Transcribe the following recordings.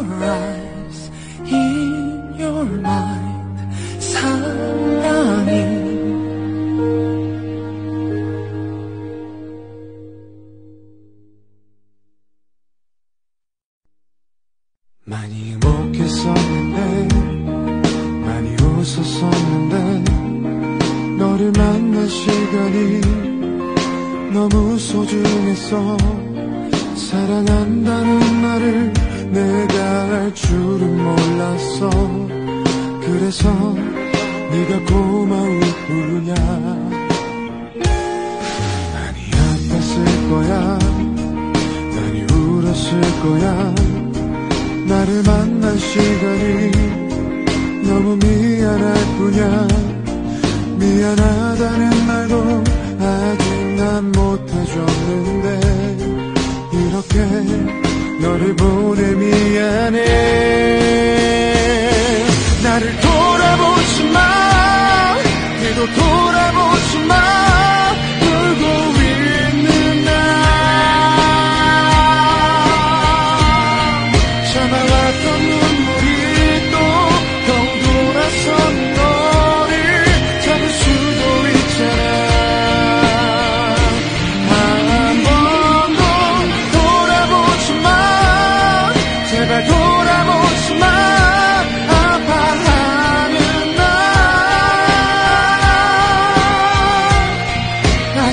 your eyes, in your mind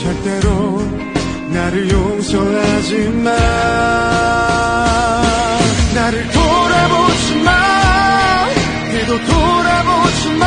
절대로 나를 용서하지 마. 나를 돌아보지 마. 그도 돌아보지 마.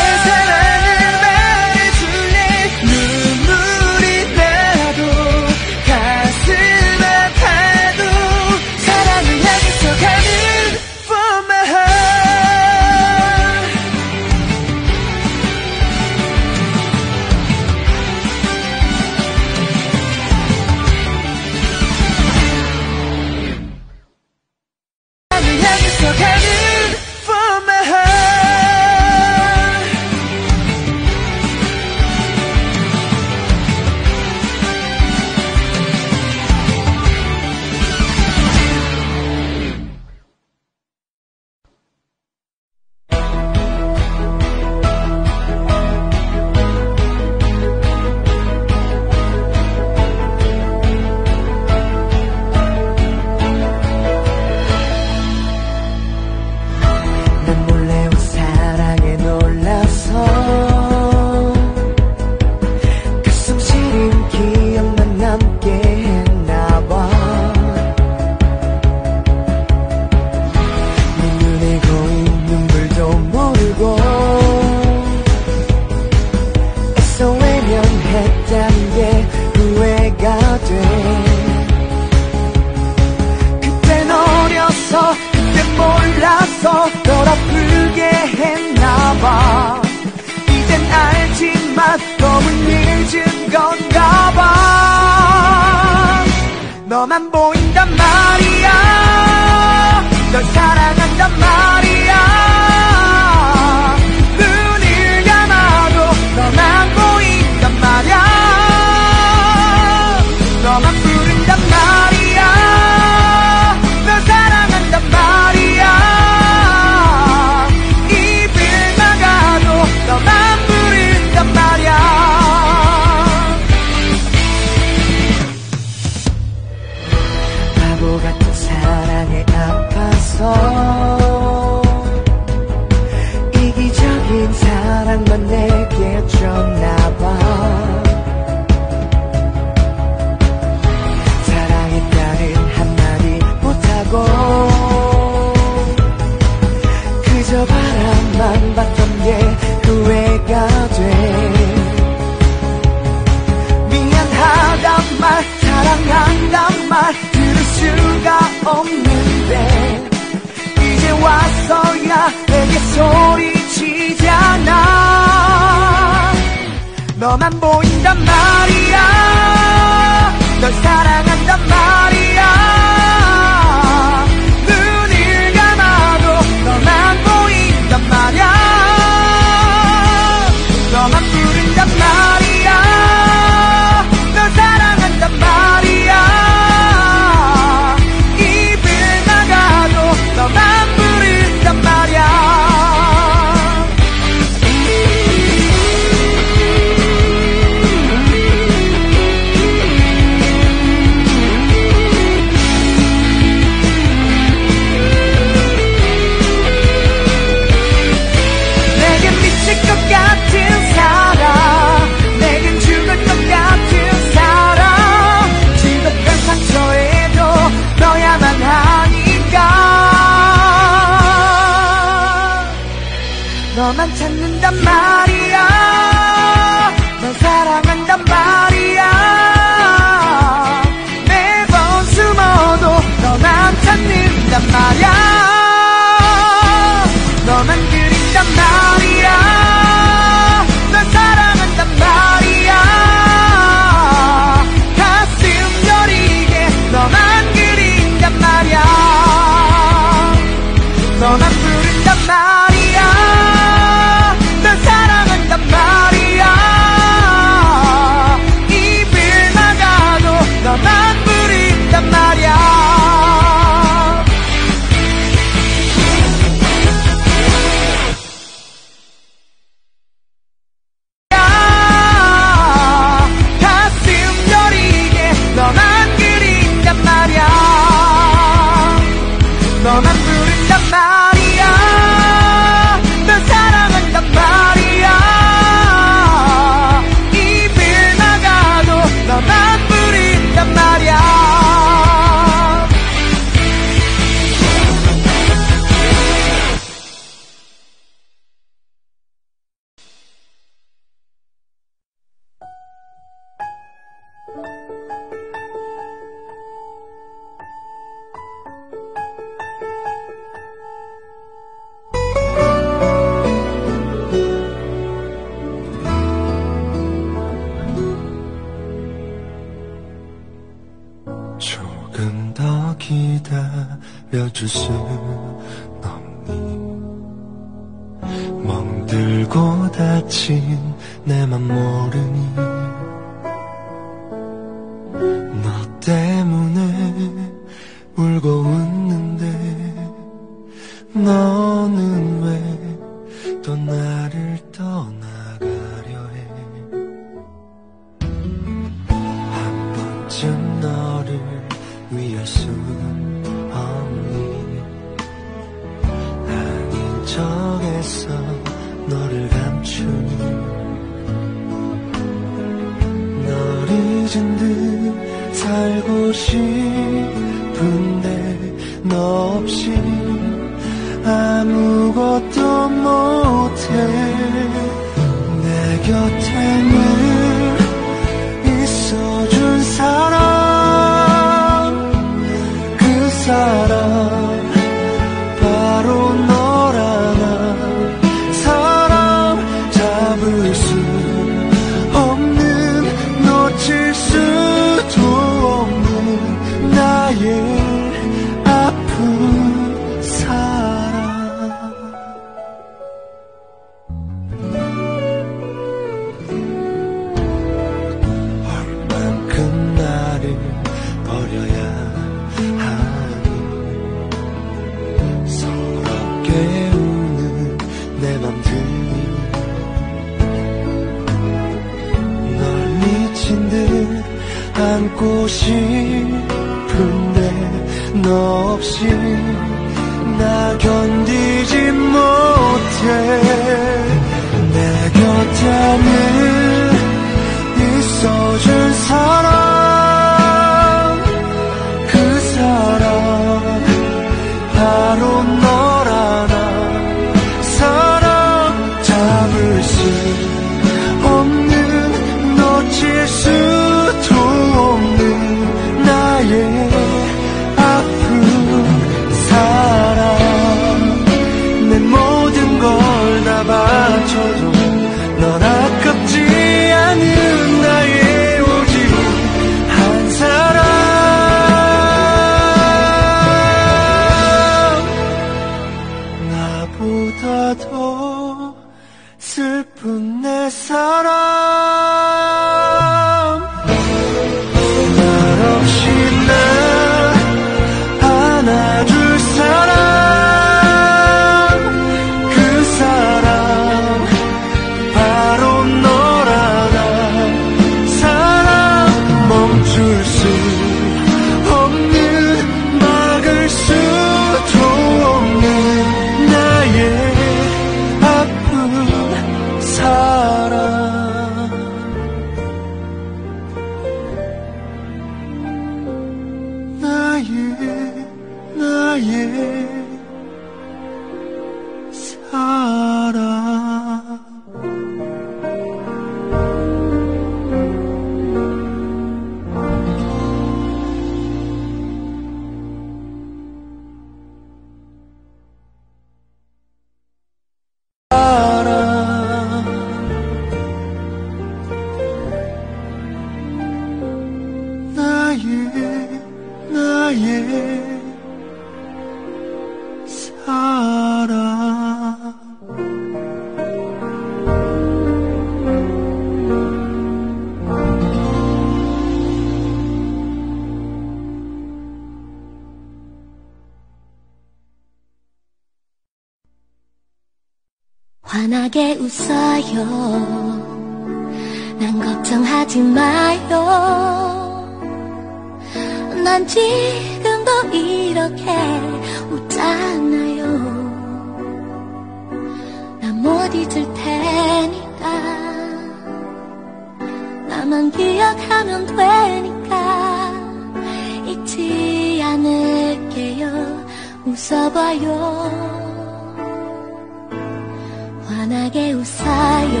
환하게 웃어요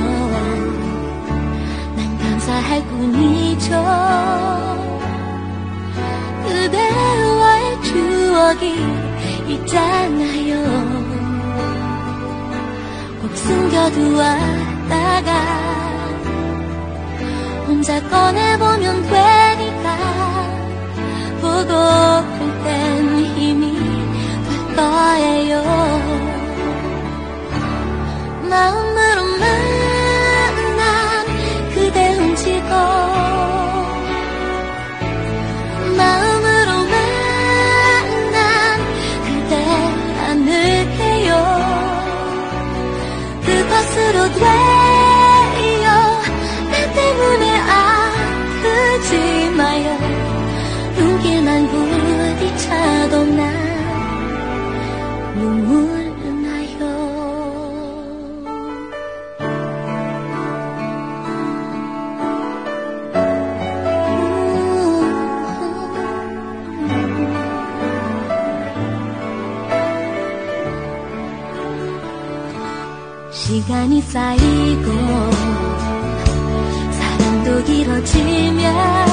난 감사할 뿐이죠. 그대와의 추억이 있잖아요. 꼭 숨겨두었다가 혼자 꺼내보면 되니까 보고 할 땐 힘이 거예요. 마음으로만 난 그대 움직고 마음으로만 난 그대 안을게요. 그것으로 돼. 쌓이고 사랑도 길어지면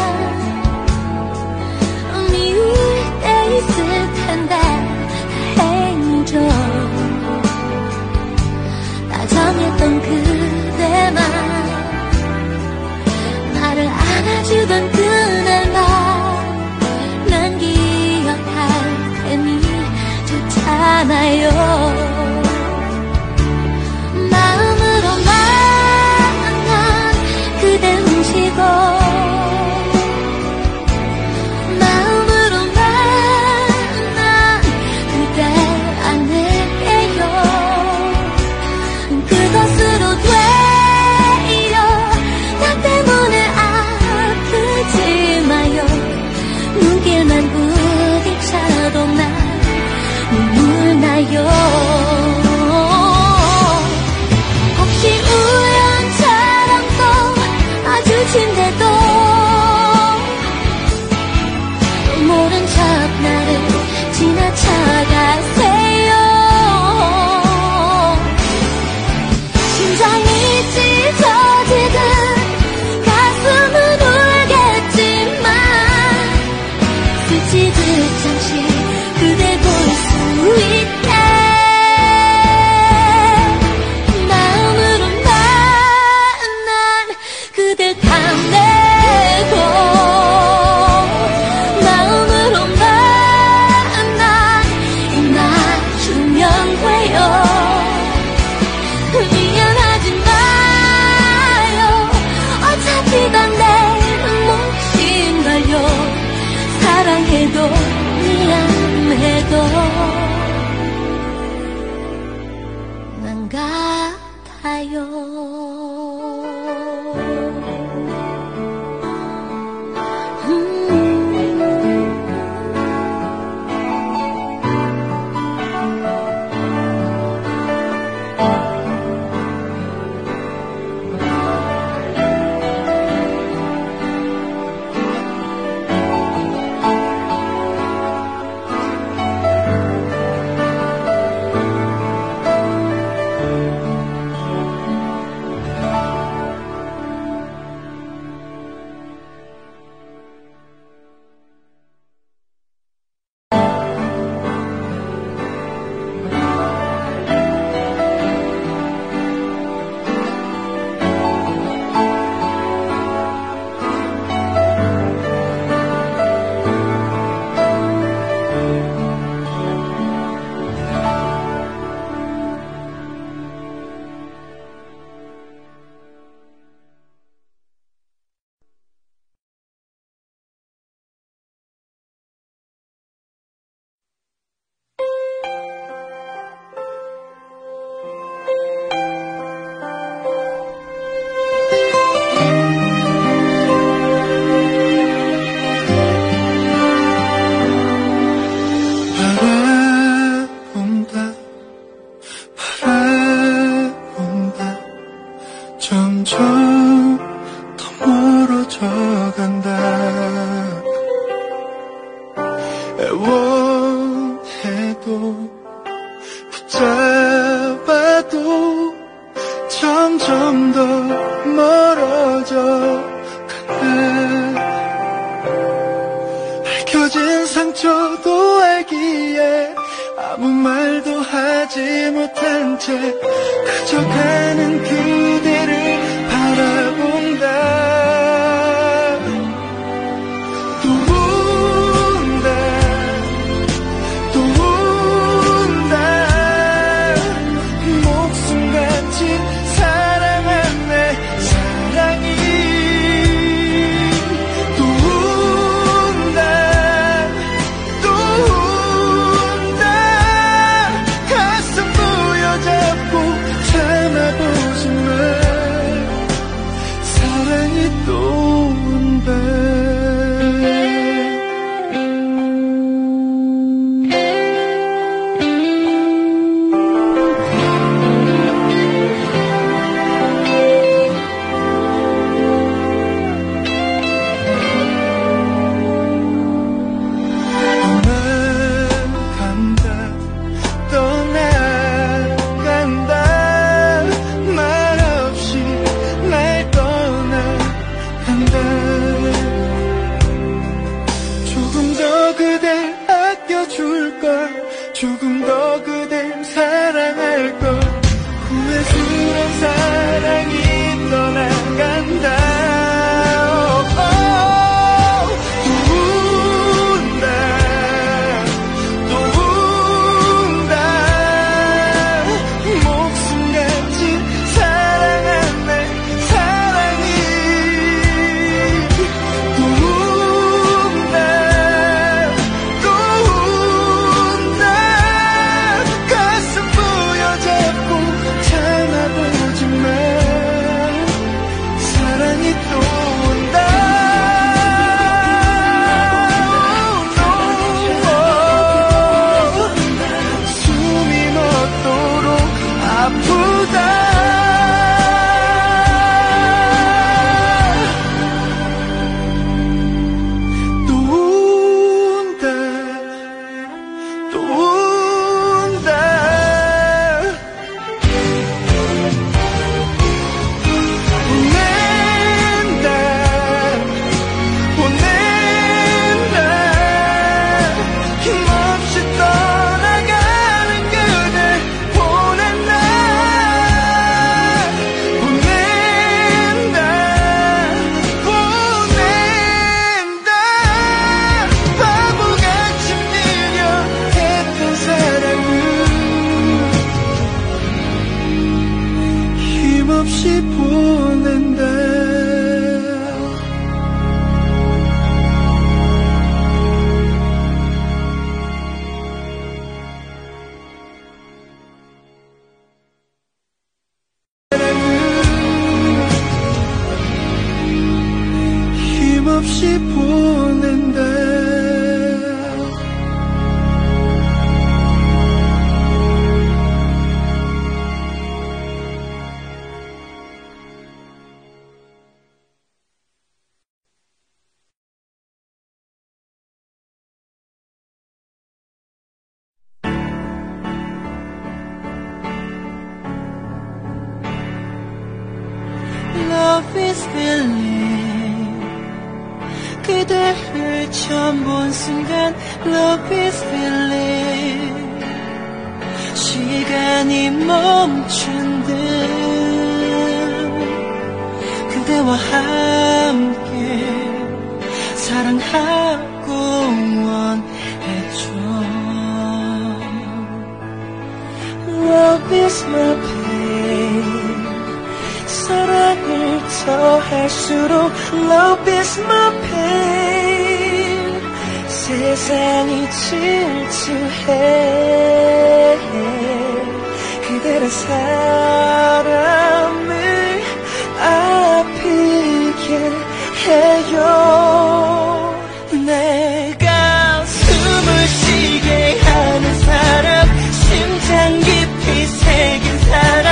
Mangga. Whoa. 순간 Love is feeling 시간이 멈춘 듯 그대와 함께 사랑하고 응원해줘 Love is my pain 사랑을 더할수록 Love is my pain 세상이 질투해 그대는 사람을 아프게 해요. 내가 숨을 쉬게 하는 사람 심장 깊이 새긴 사람.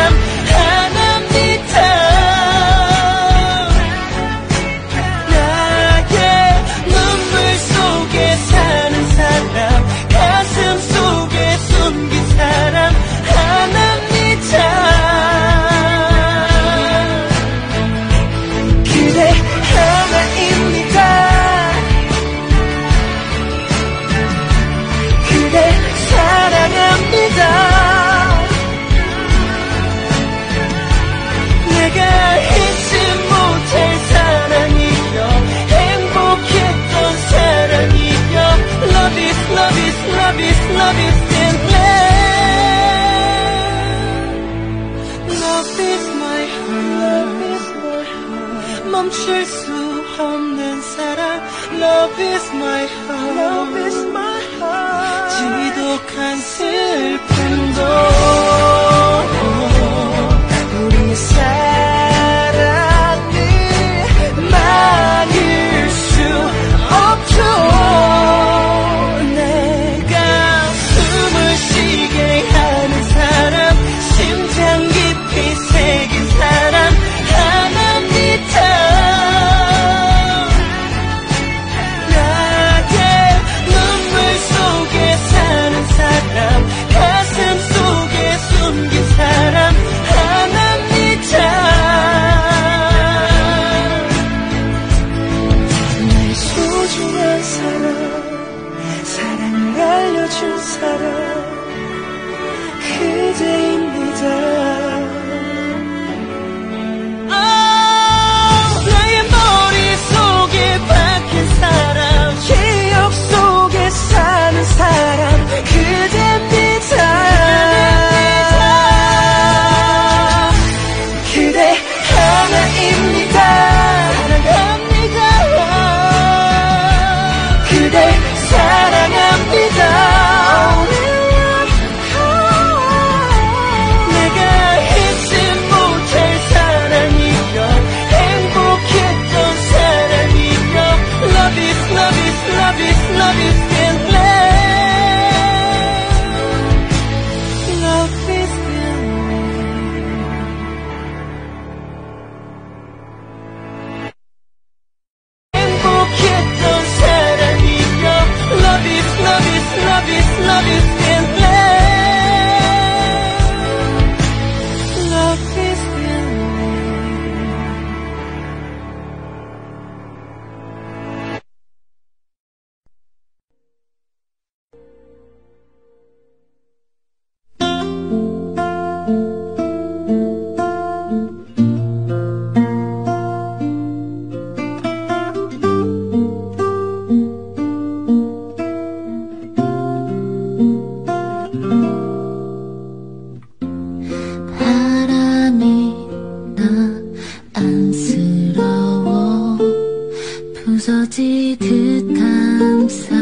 부서지듯 감사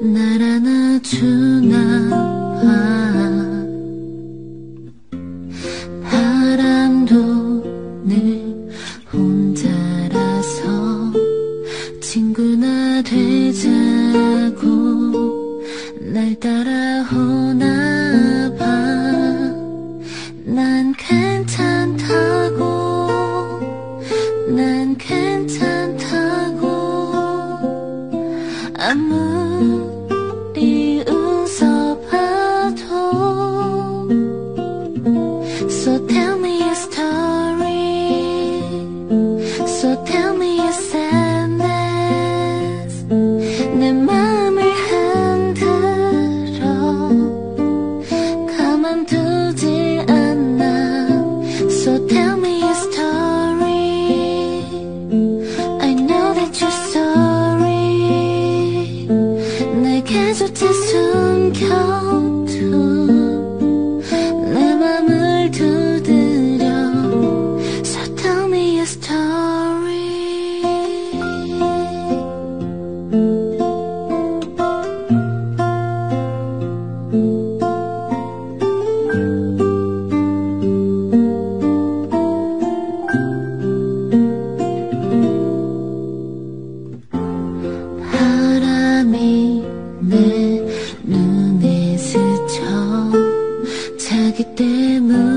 날 안아주나 봐. げても